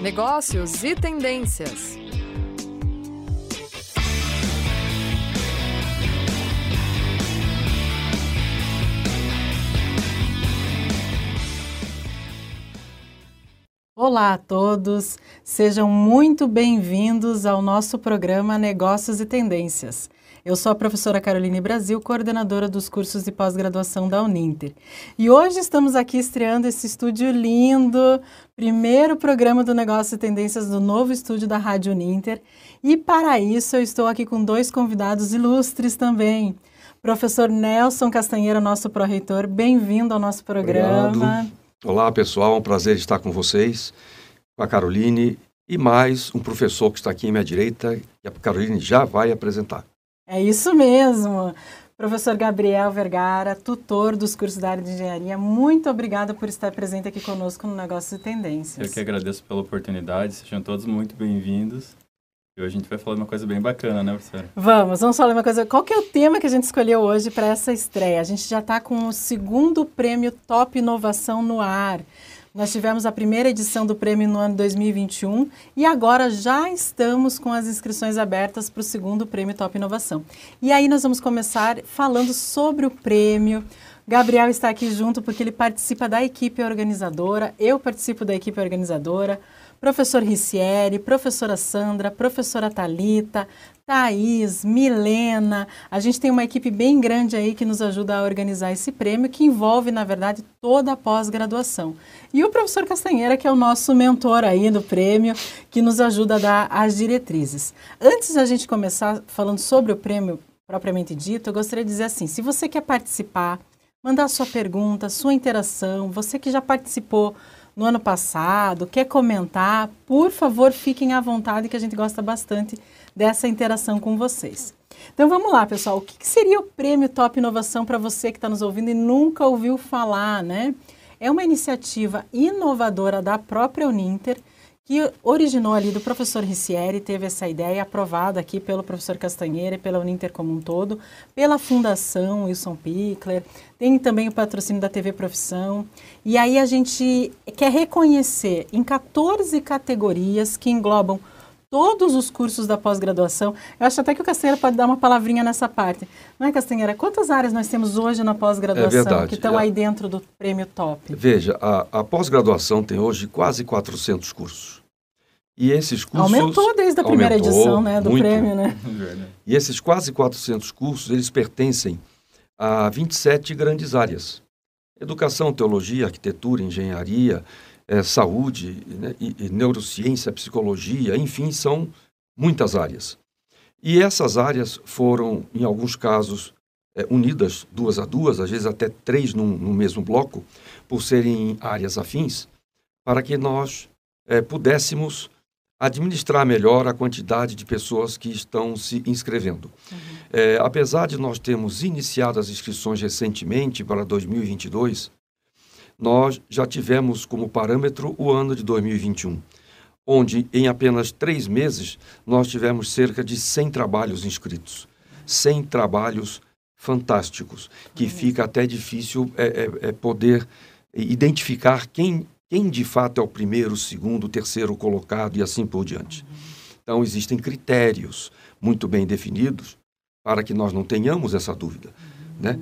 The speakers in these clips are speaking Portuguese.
negócios e tendências. Olá a todos, sejam muito bem-vindos ao nosso programa Negócios e Tendências. Eu sou a professora Caroline Brasil, coordenadora dos cursos de pós-graduação da Uninter. E hoje estamos aqui estreando esse estúdio lindo, primeiro programa do Negócio e Tendências do novo estúdio da Rádio Uninter. E para isso eu estou aqui com dois convidados ilustres também. Professor Nelson Castanheira, nosso pró-reitor, bem-vindo ao nosso programa. Obrigado. Olá, pessoal, é um prazer estar com vocês, com a Caroline e mais um professor que está aqui à minha direita, que a Caroline já vai apresentar. É isso mesmo. Professor Gabriel Vergara, tutor dos cursos da área de engenharia, muito obrigada por estar presente aqui conosco no Negócio de Tendências. Eu que agradeço pela oportunidade, sejam todos muito bem-vindos. E hoje a gente vai falar de uma coisa bem bacana, né, professora? Vamos, vamos falar de uma coisa. Qual que é o tema que a gente escolheu hoje para essa estreia? A gente já está com o segundo prêmio Top Inovação no ar. Nós tivemos a primeira edição do prêmio no ano 2021 e agora já estamos com as inscrições abertas para o segundo prêmio Top Inovação. E aí nós vamos começar falando sobre o prêmio. Gabriel está aqui junto porque ele participa da equipe organizadora, eu participo da equipe organizadora professor Ricieri, professora Sandra, professora Talita, Thaís, Milena. A gente tem uma equipe bem grande aí que nos ajuda a organizar esse prêmio, que envolve, na verdade, toda a pós-graduação. E o professor Castanheira, que é o nosso mentor aí do prêmio, que nos ajuda a dar as diretrizes. Antes da gente começar falando sobre o prêmio propriamente dito, eu gostaria de dizer assim: se você quer participar, mandar sua pergunta, sua interação, você que já participou no ano passado, quer comentar, por favor, fiquem à vontade que a gente gosta bastante dessa interação com vocês. Então vamos lá, pessoal. O que, seria o Prêmio Top Inovação para você que está nos ouvindo e nunca ouviu falar, né? É uma iniciativa inovadora da própria Uninter que originou ali do professor Ricieri, teve essa ideia aprovada aqui pelo professor Castanheira e pela Uninter como um todo, pela Fundação Wilson Pickler, tem também o patrocínio da TV Profissão, e aí a gente quer reconhecer em 14 categorias que englobam todos os cursos da pós-graduação. Eu acho até que o Castanheira pode dar uma palavrinha nessa parte. Não é, Castanheira? Quantas áreas nós temos hoje na pós-graduação é que estão aí dentro do prêmio top? Veja, a, a pós-graduação tem hoje quase 400 cursos. E esses cursos... Aumentou desde a primeira edição né, do muito. prêmio, né? E esses quase 400 cursos, eles pertencem a 27 grandes áreas. Educação, teologia, arquitetura, engenharia, é, saúde, né, e, e neurociência, psicologia, enfim, são muitas áreas. E essas áreas foram, em alguns casos, é, unidas duas a duas, às vezes até três num, no mesmo bloco, por serem áreas afins, para que nós é, pudéssemos administrar melhor a quantidade de pessoas que estão se inscrevendo. Uhum. É, apesar de nós termos iniciado as inscrições recentemente para 2022, nós já tivemos como parâmetro o ano de 2021, onde em apenas três meses nós tivemos cerca de 100 trabalhos inscritos. 100 trabalhos fantásticos, que uhum. fica até difícil é, é, é poder identificar quem quem de fato é o primeiro, o segundo, o terceiro colocado e assim por diante. Então, existem critérios muito bem definidos para que nós não tenhamos essa dúvida. Né?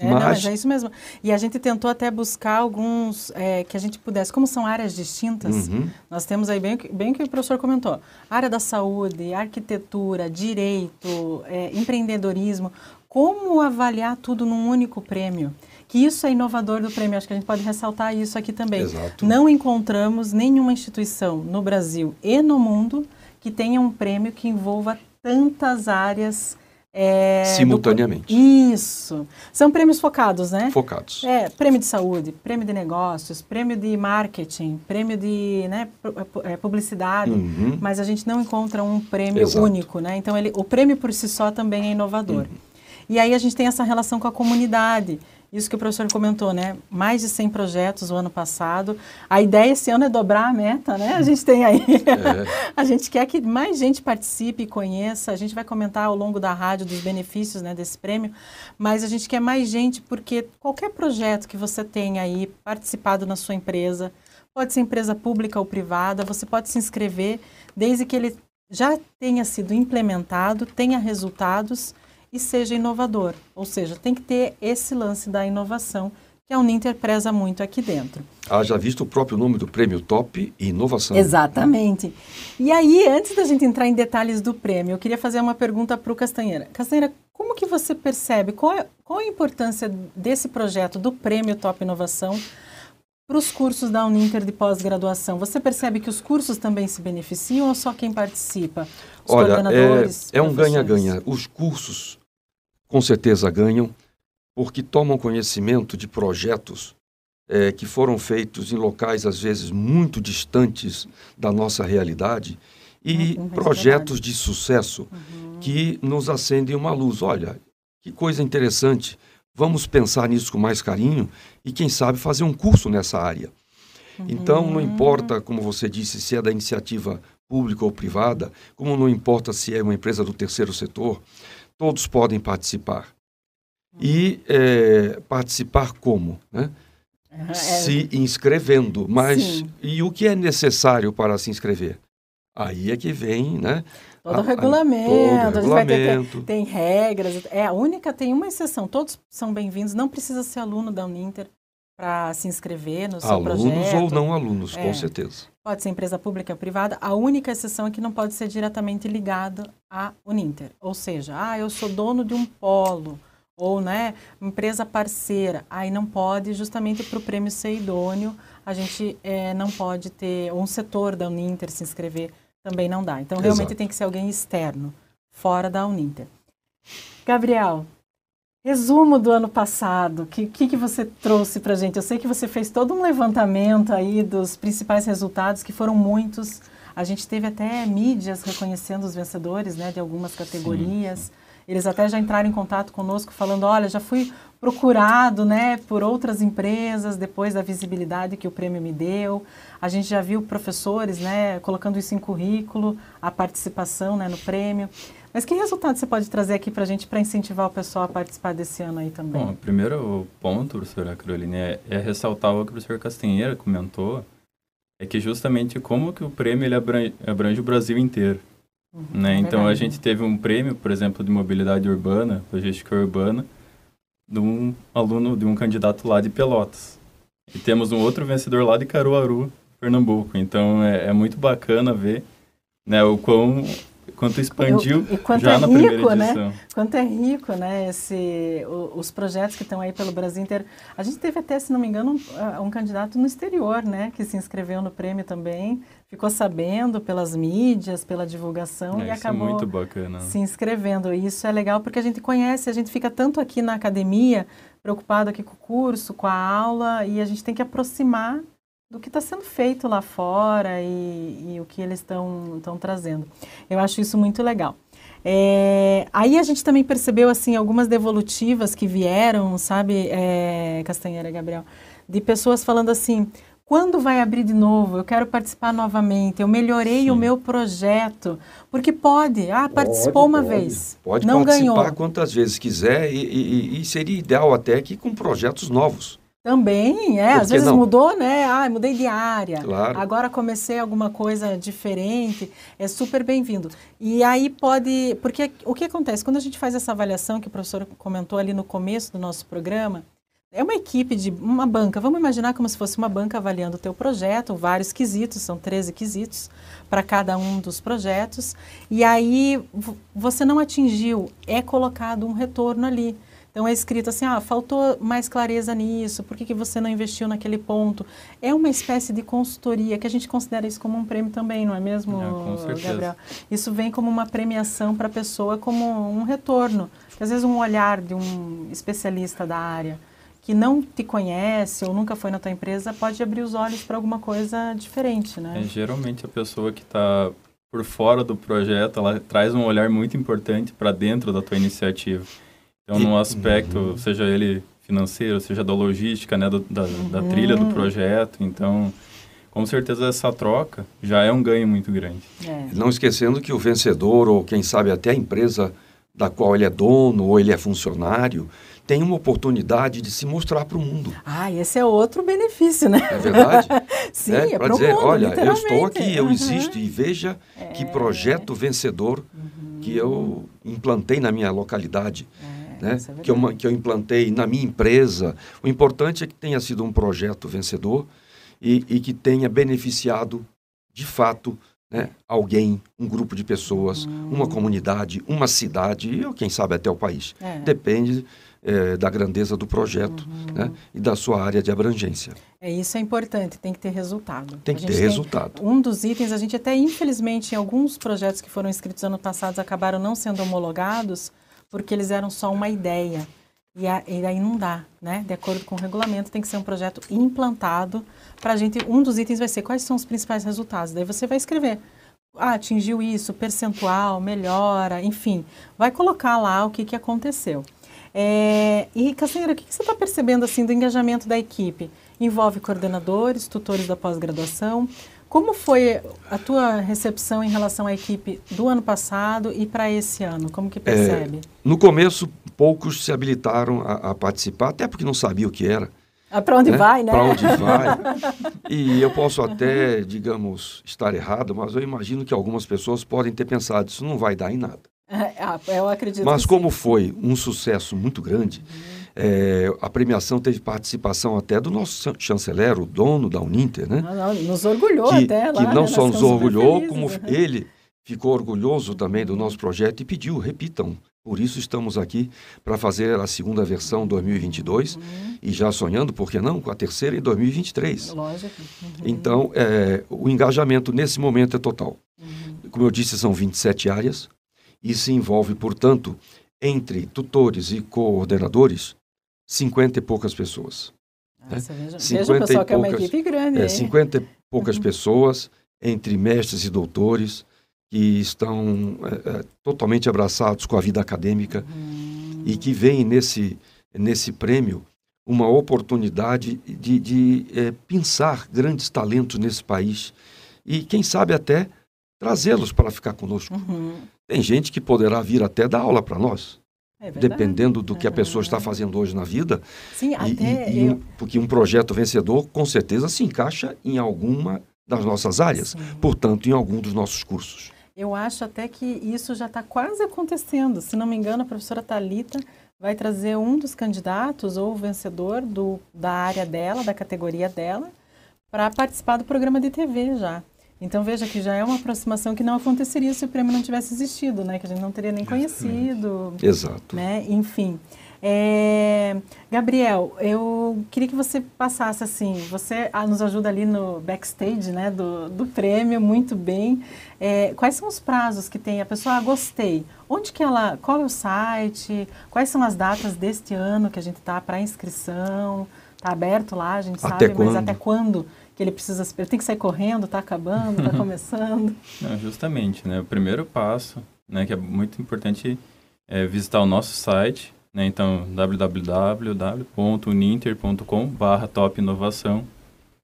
É, mas... Não, mas é isso mesmo. E a gente tentou até buscar alguns é, que a gente pudesse, como são áreas distintas, uhum. nós temos aí bem, bem o que o professor comentou, área da saúde, arquitetura, direito, é, empreendedorismo, como avaliar tudo num único prêmio? que isso é inovador do prêmio. Acho que a gente pode ressaltar isso aqui também. Exato. Não encontramos nenhuma instituição no Brasil e no mundo que tenha um prêmio que envolva tantas áreas é, Simultaneamente. Do... Isso. São prêmios focados, né? Focados. É, prêmio de saúde, prêmio de negócios, prêmio de marketing, prêmio de né, é, publicidade, uhum. mas a gente não encontra um prêmio Exato. único, né? Então, ele, o prêmio por si só também é inovador. Uhum. E aí a gente tem essa relação com a comunidade. Isso que o professor comentou, né? Mais de 100 projetos o ano passado. A ideia esse ano é dobrar a meta, né? A gente tem aí. É. a gente quer que mais gente participe e conheça. A gente vai comentar ao longo da rádio dos benefícios né, desse prêmio, mas a gente quer mais gente porque qualquer projeto que você tenha aí participado na sua empresa, pode ser empresa pública ou privada, você pode se inscrever desde que ele já tenha sido implementado, tenha resultados e seja inovador. Ou seja, tem que ter esse lance da inovação que a Uninter preza muito aqui dentro. Ah, já visto o próprio nome do prêmio Top Inovação. Exatamente. E aí, antes da gente entrar em detalhes do prêmio, eu queria fazer uma pergunta para o Castanheira. Castanheira, como que você percebe, qual, é, qual a importância desse projeto, do prêmio Top Inovação, para os cursos da Uninter de pós-graduação? Você percebe que os cursos também se beneficiam ou só quem participa? Os Olha, é, é um ganha-ganha. Os cursos, com certeza, ganham porque tomam conhecimento de projetos é, que foram feitos em locais, às vezes, muito distantes da nossa realidade e uhum, projetos de sucesso uhum. que nos acendem uma luz. Olha, que coisa interessante, vamos pensar nisso com mais carinho e, quem sabe, fazer um curso nessa área. Uhum. Então, não importa, como você disse, se é da iniciativa pública ou privada, como não importa se é uma empresa do terceiro setor, todos podem participar e é, participar como? Né? É. Se inscrevendo. Mas Sim. e o que é necessário para se inscrever? Aí é que vem, né? Todo o regulamento, a, todo a regulamento. Ter, tem regras. É a única, tem uma exceção. Todos são bem-vindos. Não precisa ser aluno da Uninter para se inscrever no seu alunos projeto. Alunos ou não alunos, é. com certeza. Pode ser empresa pública ou privada. A única exceção é que não pode ser diretamente ligado à Uninter. Ou seja, ah, eu sou dono de um polo ou né, empresa parceira, aí não pode, justamente para o prêmio ser idôneo, a gente é, não pode ter, ou um setor da Uninter se inscrever, também não dá. Então, realmente Exato. tem que ser alguém externo, fora da Uninter. Gabriel, resumo do ano passado, o que, que, que você trouxe para a gente? Eu sei que você fez todo um levantamento aí dos principais resultados, que foram muitos. A gente teve até mídias reconhecendo os vencedores né, de algumas categorias. Sim. Eles até já entraram em contato conosco falando, olha, já fui procurado, né, por outras empresas depois da visibilidade que o prêmio me deu. A gente já viu professores, né, colocando isso em currículo, a participação, né, no prêmio. Mas que resultado você pode trazer aqui para a gente para incentivar o pessoal a participar desse ano aí também? Bom, o primeiro ponto, professora Caroline, é, é ressaltar o que o professor Castanheira comentou, é que justamente como que o prêmio ele abrange, abrange o Brasil inteiro. Uhum, né? É então a gente teve um prêmio, por exemplo, de mobilidade urbana, logística urbana, de um aluno, de um candidato lá de Pelotas. E temos um outro vencedor lá de Caruaru, Pernambuco. Então é, é muito bacana ver né, o quão quanto expandiu quanto já é na rico, primeira né? edição. Quanto é rico, né? Esse, o, os projetos que estão aí pelo Brasil inteiro. A gente teve até, se não me engano, um, um, candidato no exterior, né? Que se inscreveu no prêmio também, ficou sabendo pelas mídias, pela divulgação é, e acabou é muito bacana. se inscrevendo. E isso é legal porque a gente conhece, a gente fica tanto aqui na academia, preocupado aqui com o curso, com a aula, e a gente tem que aproximar do que está sendo feito lá fora e, e o que eles estão trazendo. Eu acho isso muito legal. É, aí a gente também percebeu assim algumas devolutivas que vieram, sabe, é, Castanheira Gabriel, de pessoas falando assim: quando vai abrir de novo? Eu quero participar novamente. Eu melhorei Sim. o meu projeto. Porque pode. Ah, participou pode, uma pode. vez. Pode não participar ganhou. quantas vezes quiser e, e, e seria ideal até que com projetos novos. Também, é. Às vezes não? mudou, né? Ah, mudei de área. Claro. Agora comecei alguma coisa diferente. É super bem-vindo. E aí pode. Porque o que acontece? Quando a gente faz essa avaliação que o professor comentou ali no começo do nosso programa, é uma equipe de uma banca. Vamos imaginar como se fosse uma banca avaliando o teu projeto, vários quesitos, são 13 quesitos para cada um dos projetos. E aí você não atingiu, é colocado um retorno ali. Então é escrito assim, ah, faltou mais clareza nisso, por que, que você não investiu naquele ponto? É uma espécie de consultoria, que a gente considera isso como um prêmio também, não é mesmo, é, Gabriel? Isso vem como uma premiação para a pessoa, como um retorno. Às vezes um olhar de um especialista da área que não te conhece ou nunca foi na tua empresa pode abrir os olhos para alguma coisa diferente, né? É, geralmente a pessoa que está por fora do projeto, ela traz um olhar muito importante para dentro da tua iniciativa. Então, no aspecto, uhum. seja ele financeiro, seja da logística, né, do, da, uhum. da trilha do projeto, então, com certeza essa troca já é um ganho muito grande. É. Não esquecendo que o vencedor, ou quem sabe até a empresa da qual ele é dono ou ele é funcionário, tem uma oportunidade de se mostrar para o mundo. Ah, esse é outro benefício, né? É verdade? Sim, é, é para dizer, mundo, olha, eu estou aqui, eu uhum. existo e veja é. que projeto vencedor uhum. que eu implantei na minha localidade. É, né? É que, eu, que eu implantei na minha empresa. O importante é que tenha sido um projeto vencedor e, e que tenha beneficiado, de fato, né, alguém, um grupo de pessoas, uhum. uma comunidade, uma cidade, ou quem sabe até o país. É. Depende é, da grandeza do projeto uhum. né, e da sua área de abrangência. É isso é importante, tem que ter resultado. Tem que ter tem, resultado. Um dos itens, a gente até infelizmente em alguns projetos que foram inscritos ano passado acabaram não sendo homologados porque eles eram só uma ideia. E, a, e aí não dá, né? De acordo com o regulamento, tem que ser um projeto implantado para a gente. Um dos itens vai ser quais são os principais resultados. Daí você vai escrever. Ah, atingiu isso, percentual, melhora, enfim. Vai colocar lá o que, que aconteceu. É, e, Castanheira, o que, que você está percebendo assim do engajamento da equipe? Envolve coordenadores, tutores da pós-graduação. Como foi a tua recepção em relação à equipe do ano passado e para esse ano? Como que percebe? É, no começo, poucos se habilitaram a, a, participar, até porque não sabia o que era. Ah, para onde né? vai, né? Para onde vai. e eu posso até, digamos, estar errado, mas eu imagino que algumas pessoas podem ter pensado, isso não vai dar em nada. Ah, eu acredito Mas como sim. foi um sucesso muito grande, uhum. É, a premiação teve participação até do nosso chanceler, o dono da Uninter, né? Não, nos orgulhou que, até lá, Que não né? só nos orgulhou, como uhum. ele ficou orgulhoso também do nosso projeto e pediu, repitam. Por isso estamos aqui para fazer a segunda versão 2022 uhum. e já sonhando, por que não, com a terceira em 2023. Lógico. Uhum. Então, é, o engajamento nesse momento é total. Uhum. Como eu disse, são 27 áreas, e se envolve, portanto, entre tutores e coordenadores, 50 e poucas pessoas. Nossa, né? veja, 50 veja, pessoal, que é uma equipe grande. É, 50 e poucas uhum. pessoas, entre mestres e doutores, que estão é, é, totalmente abraçados com a vida acadêmica uhum. e que veem nesse, nesse prêmio uma oportunidade de, de é, pensar grandes talentos nesse país e, quem sabe, até trazê-los para ficar conosco. Uhum. Tem gente que poderá vir até dar aula para nós. É dependendo do que a pessoa está fazendo hoje na vida. Sim, e, até e, e um, porque um projeto vencedor, com certeza, se encaixa em alguma das nossas áreas, Sim. portanto, em algum dos nossos cursos. Eu acho até que isso já está quase acontecendo. Se não me engano, a professora Talita vai trazer um dos candidatos ou o vencedor do, da área dela, da categoria dela, para participar do programa de TV já. Então veja que já é uma aproximação que não aconteceria se o prêmio não tivesse existido, né? Que a gente não teria nem conhecido. Exato. Né? Enfim. É... Gabriel, eu queria que você passasse assim, você ah, nos ajuda ali no backstage né, do, do prêmio, muito bem. É, quais são os prazos que tem? A pessoa, ah, gostei. Onde que ela, qual é o site? Quais são as datas deste ano que a gente está para inscrição? Está aberto lá, a gente até sabe, quando? mas até quando? Que ele precisa, ele tem que sair correndo, está acabando, está começando. Não, justamente, né? O primeiro passo, né, que é muito importante, é visitar o nosso site, né? Então, www.uninter.com/barra top inovação.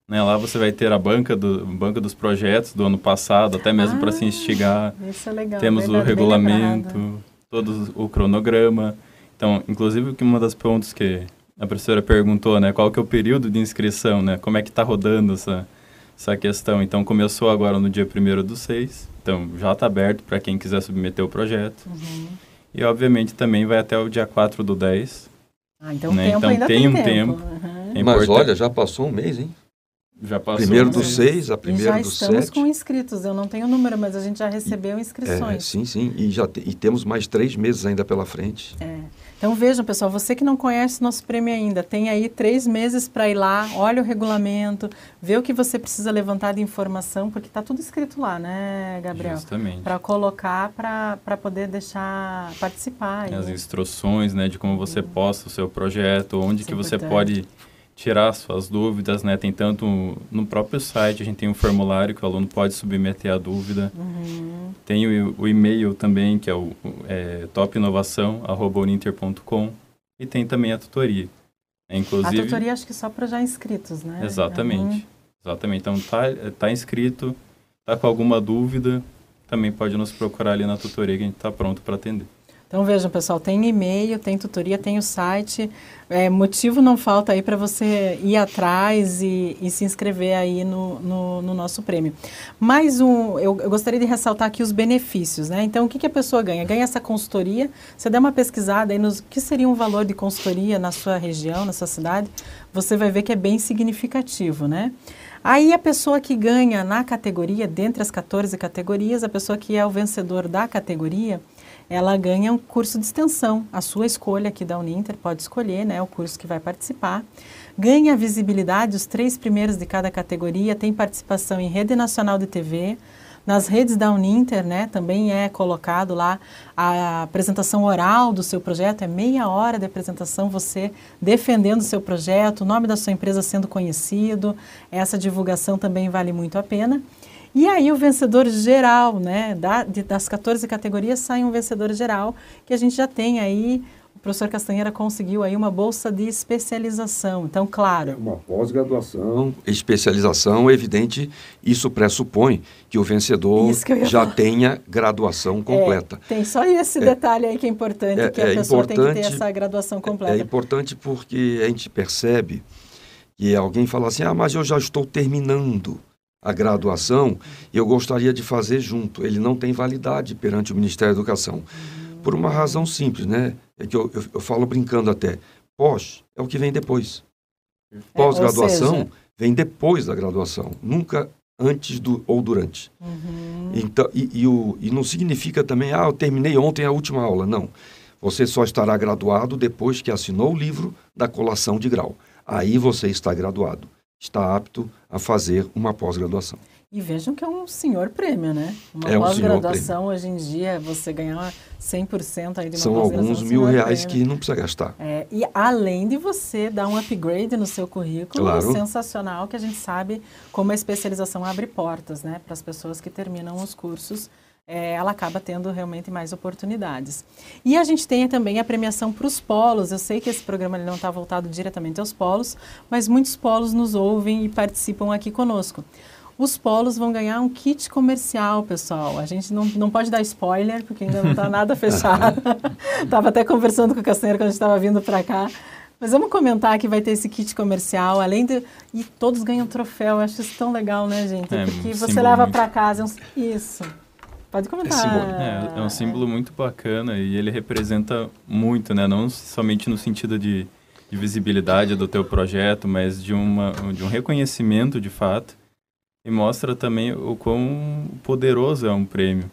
Né, lá você vai ter a banca, do, banca dos projetos do ano passado, até mesmo ah, para se instigar. Isso é legal. Temos verdade, o regulamento, todo o cronograma. Então, inclusive, uma das pontos que a professora perguntou, né, qual que é o período de inscrição, né, como é que está rodando essa, essa questão. Então, começou agora no dia 1 do 6, então já está aberto para quem quiser submeter o projeto. Uhum. E, obviamente, também vai até o dia 4 do 10. Ah, então, né? tempo então ainda tem, tem um tempo. Uhum. É Mas olha, já passou um mês, hein? Já passou. Primeiro do 6, a primeira do 7. Já estamos com inscritos, eu não tenho o número, mas a gente já recebeu inscrições. É, sim, sim, e, já te, e temos mais três meses ainda pela frente. É. Então vejam, pessoal, você que não conhece nosso prêmio ainda, tem aí três meses para ir lá, olha o regulamento, vê o que você precisa levantar de informação, porque está tudo escrito lá, né, Gabriel? Justamente. Para colocar, para poder deixar participar. As instruções, né, de como você posta o seu projeto, onde Isso que é você pode tirar suas dúvidas, né? Tem tanto no próprio site, a gente tem um formulário que o aluno pode submeter a dúvida. Uhum. Tem o, o, e-mail também, que é o é, topinovação.uninter.com e tem também a tutoria. É, inclusive, a tutoria acho que só para já inscritos, né? Exatamente. Uhum. Exatamente. Então, tá, tá inscrito, tá com alguma dúvida, também pode nos procurar ali na tutoria que a gente está pronto para atender. Então vejam, pessoal, tem e-mail, tem tutoria, tem o site. É, motivo não falta aí para você ir atrás e, e, se inscrever aí no, no, no, nosso prêmio. Mais um, eu, eu, gostaria de ressaltar aqui os benefícios, né? Então, o que, que a pessoa ganha? Ganha essa consultoria. Você dá uma pesquisada aí nos que seria um valor de consultoria na sua região, na sua cidade, você vai ver que é bem significativo, né? Aí a pessoa que ganha na categoria, dentre as 14 categorias, a pessoa que é o vencedor da categoria, ela ganha um curso de extensão. A sua escolha aqui da Uninter pode escolher né, o curso que vai participar. Ganha visibilidade, os três primeiros de cada categoria, tem participação em rede nacional de TV. Nas redes da Uninter, né, também é colocado lá a apresentação oral do seu projeto, é meia hora de apresentação, você defendendo o seu projeto, o nome da sua empresa sendo conhecido, essa divulgação também vale muito a pena. E aí o vencedor geral, né, da, de, das 14 categorias sai um vencedor geral, que a gente já tem aí, o professor Castanheira conseguiu aí uma bolsa de especialização. Então, claro. É uma pós-graduação, especialização, evidente, isso pressupõe que o vencedor que já falar. tenha graduação completa. É, tem só esse é, detalhe aí que é importante, é, que a é pessoa tem que ter essa graduação completa. É importante porque a gente percebe que alguém fala assim, ah, mas eu já estou terminando a graduação, eu gostaria de fazer junto. Ele não tem validade perante o Ministério da Educação. Por uma razão simples, né? É que eu, eu, eu falo brincando até. Pós é o que vem depois. É, Pós-graduação é, vem depois da graduação, nunca antes do, ou durante. Uhum. Então, e, e, o, e não significa também, ah, eu terminei ontem a última aula. Não. Você só estará graduado depois que assinou o livro da colação de grau. Aí você está graduado está apto a fazer uma pós-graduação. E vejam que é um senhor prêmio, né? Uma é um pós-graduação, hoje em dia, você ganhar 100% aí de uma São alguns mil reais prêmio. que não precisa gastar. É, e além de você dar um upgrade no seu currículo, claro. sensacional, que a gente sabe como a especialização abre portas, né? Para as pessoas que terminam os cursos é, ela acaba tendo realmente mais oportunidades. E a gente tem também a premiação para os polos. Eu sei que esse programa não está voltado diretamente aos polos, mas muitos polos nos ouvem e participam aqui conosco. Os polos vão ganhar um kit comercial, pessoal. A gente não, não pode dar spoiler, porque ainda não está nada fechado. Estava até conversando com o Castanheiro quando a gente estava vindo para cá. Mas vamos comentar que vai ter esse kit comercial, além de. E todos ganham troféu. Eu acho isso tão legal, né, gente? É, porque você leva para casa. Isso. Pode comentar. É, é, um símbolo muito bacana e ele representa muito, né? Não somente no sentido de, de visibilidade do teu projeto, mas de, uma, de um reconhecimento de fato. E mostra também o quão poderoso é um prêmio.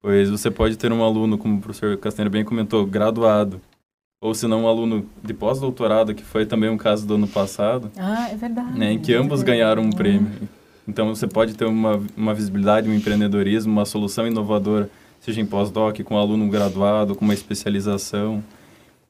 Pois você pode ter um aluno, como o professor Castanheira bem comentou, graduado, ou se não um aluno de pós-doutorado, que foi também um caso do ano passado. Ah, é verdade. Né, em que ambos ganharam um prêmio. Então você pode ter uma, uma visibilidade, um empreendedorismo, uma solução inovadora, seja em pós-doc, com um aluno graduado, com uma especialização.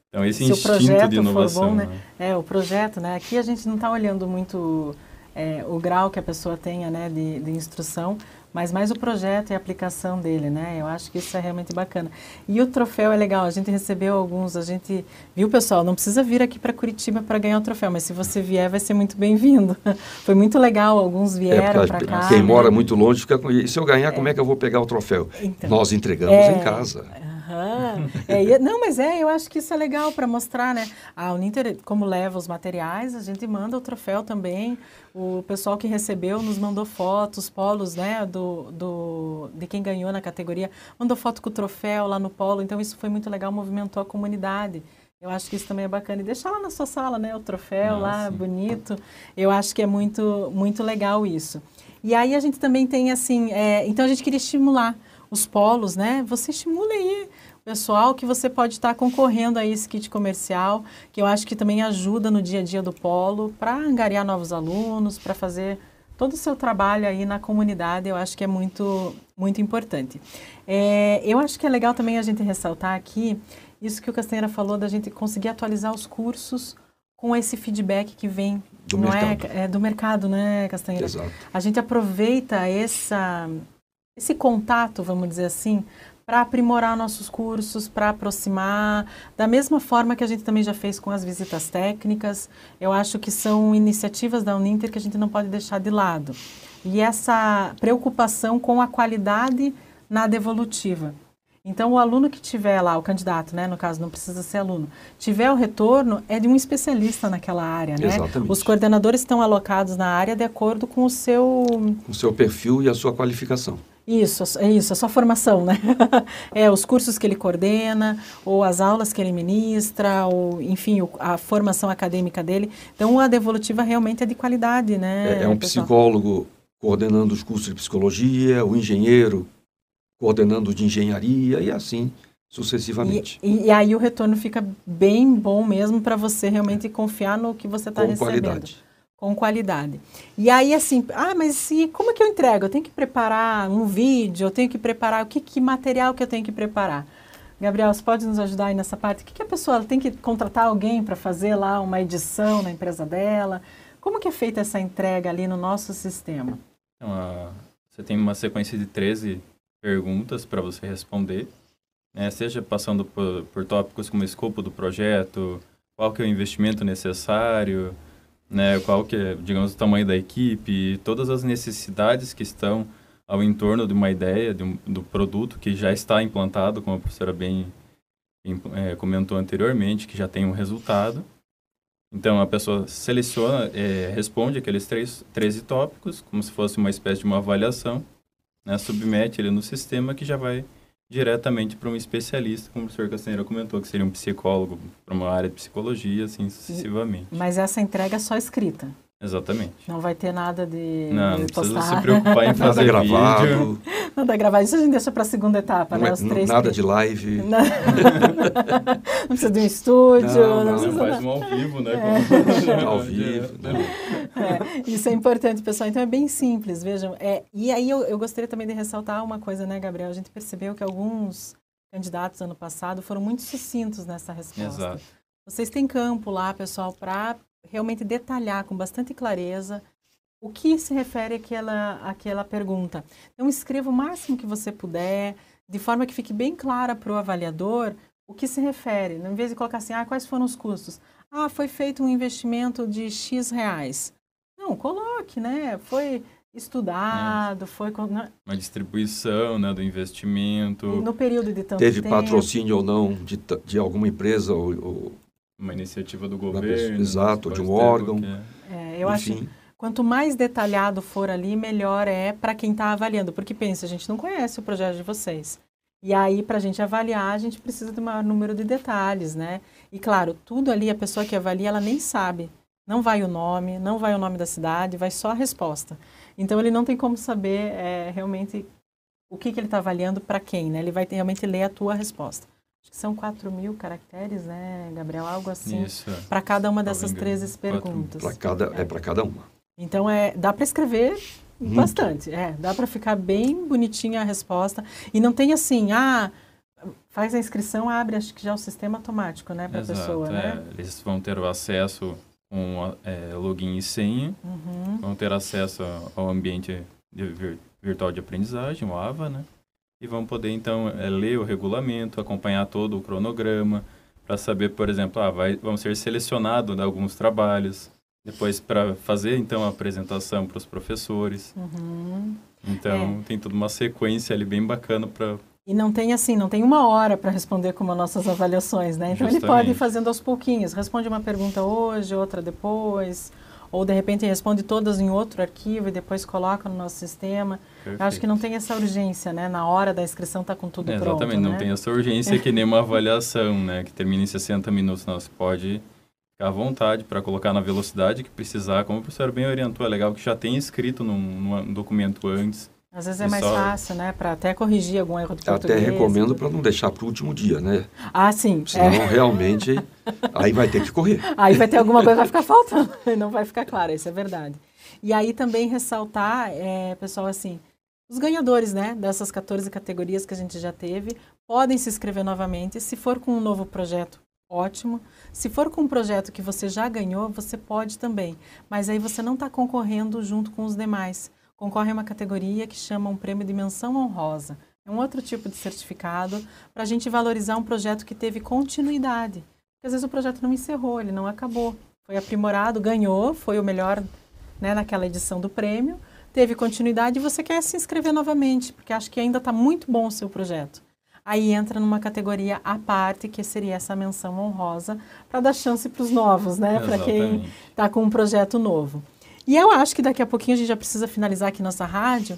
Então esse Se instinto de inovação. Bom, né? Né? É, o projeto, né? Aqui a gente não está olhando muito é, o grau que a pessoa tenha né, de, de instrução, mas mais o projeto e a aplicação dele, né? Eu acho que isso é realmente bacana. E o troféu é legal, a gente recebeu alguns, a gente viu, pessoal, não precisa vir aqui para Curitiba para ganhar o troféu, mas se você vier, vai ser muito bem-vindo. Foi muito legal, alguns é, vieram é, para cá. Quem né? mora muito longe fica com. E se eu ganhar, é. como é que eu vou pegar o troféu? Então, Nós entregamos é, em casa. Uhum. É, não, mas é, eu acho que isso é legal para mostrar, né? A Uninter, como leva os materiais, a gente manda o troféu também. O pessoal que recebeu nos mandou fotos, polos, né, do, do, de quem ganhou na categoria, mandou foto com o troféu lá no polo. Então, isso foi muito legal, movimentou a comunidade. Eu acho que isso também é bacana. E deixar lá na sua sala, né, o troféu Nossa. lá, bonito. Eu acho que é muito, muito legal isso. E aí a gente também tem, assim, é, então a gente queria estimular os polos, né? Você estimula aí o pessoal que você pode estar concorrendo a esse kit comercial, que eu acho que também ajuda no dia a dia do polo para angariar novos alunos, para fazer todo o seu trabalho aí na comunidade, eu acho que é muito, muito importante. É, eu acho que é legal também a gente ressaltar aqui isso que o Castanheira falou da gente conseguir atualizar os cursos com esse feedback que vem do não mercado. É, é do mercado, né, Castanheira? Exato. A gente aproveita essa esse contato, vamos dizer assim, para aprimorar nossos cursos, para aproximar, da mesma forma que a gente também já fez com as visitas técnicas. Eu acho que são iniciativas da Uninter que a gente não pode deixar de lado. E essa preocupação com a qualidade na devolutiva. Então, o aluno que tiver lá, o candidato, né, no caso, não precisa ser aluno, tiver o retorno, é de um especialista naquela área, né? Exatamente. Os coordenadores estão alocados na área de acordo com o seu... Com o seu perfil e a sua qualificação. Isso, é isso, a sua formação, né? é, os cursos que ele coordena, ou as aulas que ele ministra, ou, enfim, a formação acadêmica dele. Então, a devolutiva realmente é de qualidade, né? É, é um pessoal? psicólogo coordenando os cursos de psicologia, o engenheiro coordenando de engenharia e assim sucessivamente. E, e aí o retorno fica bem bom mesmo para você realmente confiar no que você está recebendo. Qualidade. Com qualidade. E aí, assim, ah, mas e como é que eu entrego? Eu tenho que preparar um vídeo, eu tenho que preparar, o que, que material que eu tenho que preparar? Gabriel, você pode nos ajudar aí nessa parte? O que, que a pessoa tem que contratar alguém para fazer lá uma edição na empresa dela? Como que é feita essa entrega ali no nosso sistema? Então, você tem uma sequência de 13 perguntas para você responder, né? seja passando por, por tópicos como o escopo do projeto, qual que é o investimento necessário, né? qual que é, digamos, o tamanho da equipe, todas as necessidades que estão ao entorno de uma ideia, de um, do produto que já está implantado, como a professora bem, é, comentou anteriormente, que já tem um resultado. Então, a pessoa seleciona, é, responde aqueles três, 13 tópicos, como se fosse uma espécie de uma avaliação, né, submete ele no sistema que já vai diretamente para um especialista, como o senhor Castanheira comentou, que seria um psicólogo para uma área de psicologia, assim sucessivamente. Mas essa entrega é só escrita? Exatamente. Não vai ter nada de Não, não precisa se preocupar em fazer nada gravado. Vídeo. Nada gravado. Isso a gente deixa para a segunda etapa, não né? É, Os três nada de live. Não, não precisa de um estúdio. Não, não, não, precisa faz um ao vivo, né? É. ao vivo. É, isso é importante, pessoal. Então é bem simples, vejam. É, e aí eu, eu gostaria também de ressaltar uma coisa, né, Gabriel? A gente percebeu que alguns candidatos ano passado foram muito sucintos nessa resposta. Exato. Vocês têm campo lá, pessoal, para realmente detalhar com bastante clareza o que se refere àquela, àquela pergunta. Então, escreva o máximo que você puder, de forma que fique bem clara para o avaliador o que se refere. Em vez de colocar assim, ah, quais foram os custos? Ah, foi feito um investimento de X reais. Não, coloque, né? Foi estudado, é. foi... Né? Uma distribuição né, do investimento. No período de tanto Teve tempo. patrocínio ou não de, de alguma empresa ou, ou uma iniciativa do governo. Exato, de um órgão. É, eu Enfim. acho quanto mais detalhado for ali, melhor é para quem está avaliando. Porque pensa, a gente não conhece o projeto de vocês. E aí, para a gente avaliar, a gente precisa de um maior número de detalhes, né? E claro, tudo ali, a pessoa que avalia, ela nem sabe. Não vai o nome, não vai o nome da cidade, vai só a resposta. Então, ele não tem como saber é, realmente o que, que ele está avaliando para quem, né? Ele vai realmente ler a tua resposta. Acho que são 4 mil caracteres, né, Gabriel? Algo assim. Para cada uma dessas 13 perguntas. Para cada, é, é para cada uma. Então, é, dá para escrever Muito. bastante. É, dá para ficar bem bonitinha a resposta. E não tem assim, ah, faz a inscrição, abre, acho que já é o sistema automático, né, para a pessoa, né? É, eles vão ter o acesso com é, login e senha, uhum. vão ter acesso ao ambiente de, virtual de aprendizagem, o AVA, né? E vão poder então é, ler o regulamento, acompanhar todo o cronograma, para saber, por exemplo, ah, vai, vão ser selecionados alguns trabalhos, depois para fazer então a apresentação para os professores. Uhum. Então é. tem toda uma sequência ali bem bacana para e não tem assim, não tem uma hora para responder como as nossas avaliações, né? Então Justamente. ele pode ir fazendo aos pouquinhos, responde uma pergunta hoje, outra depois, ou de repente responde todas em outro arquivo e depois coloca no nosso sistema. Perfeito. Acho que não tem essa urgência, né? Na hora da inscrição está com tudo é, pronto. Exatamente, né? não tem essa urgência que nem uma avaliação, né? Que termina em 60 minutos. Não, você pode ficar à vontade para colocar na velocidade que precisar. Como o professor bem orientou, é legal que já tenha escrito num, num documento antes às vezes é mais só... fácil, né? Para até corrigir algum erro de português. Até recomendo para não deixar para o último dia, né? Ah, sim. Senão, é. realmente, aí vai ter que correr. Aí vai ter alguma coisa que vai ficar faltando, não vai ficar claro, isso é verdade. E aí também ressaltar, é, pessoal, assim, os ganhadores, né, dessas 14 categorias que a gente já teve, podem se inscrever novamente. Se for com um novo projeto, ótimo. Se for com um projeto que você já ganhou, você pode também. Mas aí você não está concorrendo junto com os demais concorre a uma categoria que chama um prêmio de menção honrosa. É um outro tipo de certificado para a gente valorizar um projeto que teve continuidade. Porque às vezes o projeto não encerrou, ele não acabou. Foi aprimorado, ganhou, foi o melhor né, naquela edição do prêmio, teve continuidade e você quer se inscrever novamente, porque acha que ainda está muito bom o seu projeto. aí entra numa categoria à parte, que seria essa menção honrosa, para dar chance para os novos, né? Para quem está com um projeto novo. E eu acho que daqui a pouquinho a gente já precisa finalizar aqui nossa rádio.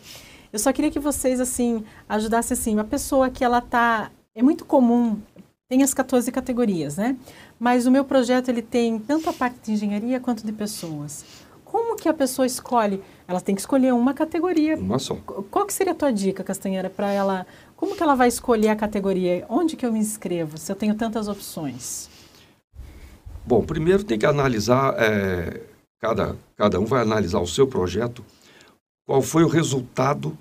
Eu só queria que vocês, assim, ajudassem, assim, uma pessoa que ela tá... É muito comum, tem as 14 categorias, né? Mas o meu projeto, ele tem tanto a parte de engenharia quanto de pessoas. Como que a pessoa escolhe? Ela tem que escolher uma categoria. Uma só. Qual que seria a tua dica, Castanheira, para ela... Como que ela vai escolher a categoria? Onde que eu me inscrevo, se eu tenho tantas opções? Bom, primeiro tem que analisar é, cada, cada um vai analisar o seu projeto, qual foi o resultado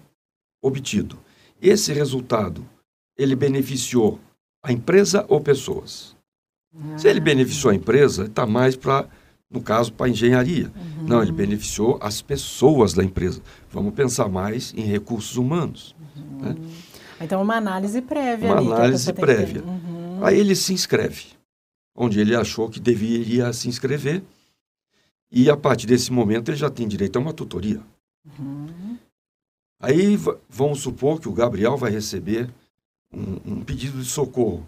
obtido. Esse resultado, ele beneficiou a empresa ou pessoas? Ah. Se ele beneficiou a empresa, está mais para, no caso, para a engenharia. Uhum. Não, ele beneficiou as pessoas da empresa. Vamos pensar mais em recursos humanos. Uhum. Né? Então, uma análise prévia. Uma ali, análise prévia. Uhum. Aí ele se inscreve, onde ele achou que deveria se inscrever e a partir desse momento ele já tem direito a uma tutoria. Uhum. Aí vamos supor que o Gabriel vai receber um, um pedido de socorro.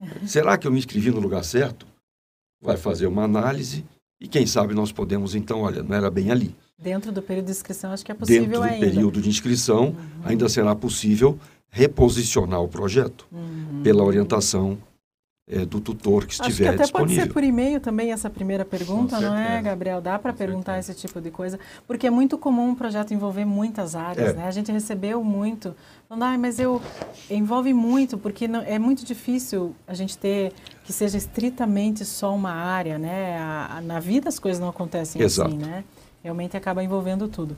Será que eu me inscrevi no lugar certo? Vai fazer uma análise e quem sabe nós podemos então, olha, não era bem ali. Dentro do período de inscrição acho que é possível Dentro do ainda. período de inscrição uhum. ainda será possível reposicionar o projeto uhum. pela orientação é, do tutor que estiver. Acho que até disponível. pode ser por e-mail também essa primeira pergunta, não é, Gabriel? Dá para perguntar certeza. esse tipo de coisa, porque é muito comum um projeto envolver muitas áreas, é. né? A gente recebeu muito, falando, ah, mas eu envolve muito, porque não, é muito difícil a gente ter que seja estritamente só uma área, né? A, a, na vida as coisas não acontecem Exato. assim, né? Realmente acaba envolvendo tudo.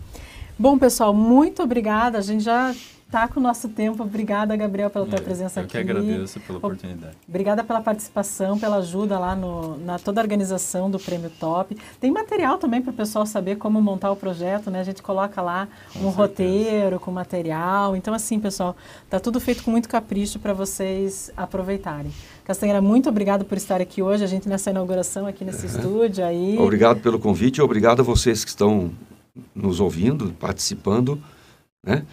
Bom, pessoal, muito obrigada. A gente já está com o nosso tempo. Obrigada, Gabriel, pela tua é, presença eu aqui. Eu que agradeço pela oportunidade. Obrigada pela participação, pela ajuda lá no, na toda a organização do Prêmio Top. Tem material também para o pessoal saber como montar o projeto, né? A gente coloca lá com um certeza. roteiro, com material. Então, assim, pessoal, tá tudo feito com muito capricho para vocês aproveitarem. Castanheira, muito obrigado por estar aqui hoje, a gente nessa inauguração aqui nesse estúdio aí. Obrigado pelo convite e obrigado a vocês que estão nos ouvindo, participando, né?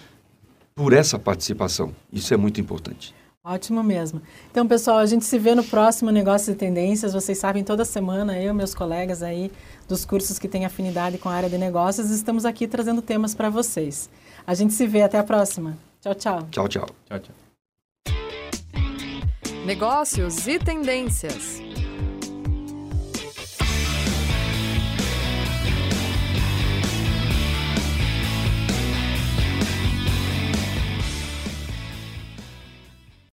Por essa participação. Isso é muito importante. Ótimo mesmo. Então, pessoal, a gente se vê no próximo Negócios e Tendências. Vocês sabem, toda semana, eu e meus colegas aí dos cursos que têm afinidade com a área de negócios, estamos aqui trazendo temas para vocês. A gente se vê. Até a próxima. Tchau, tchau. Tchau, tchau. Tchau, tchau. Negócios e Tendências.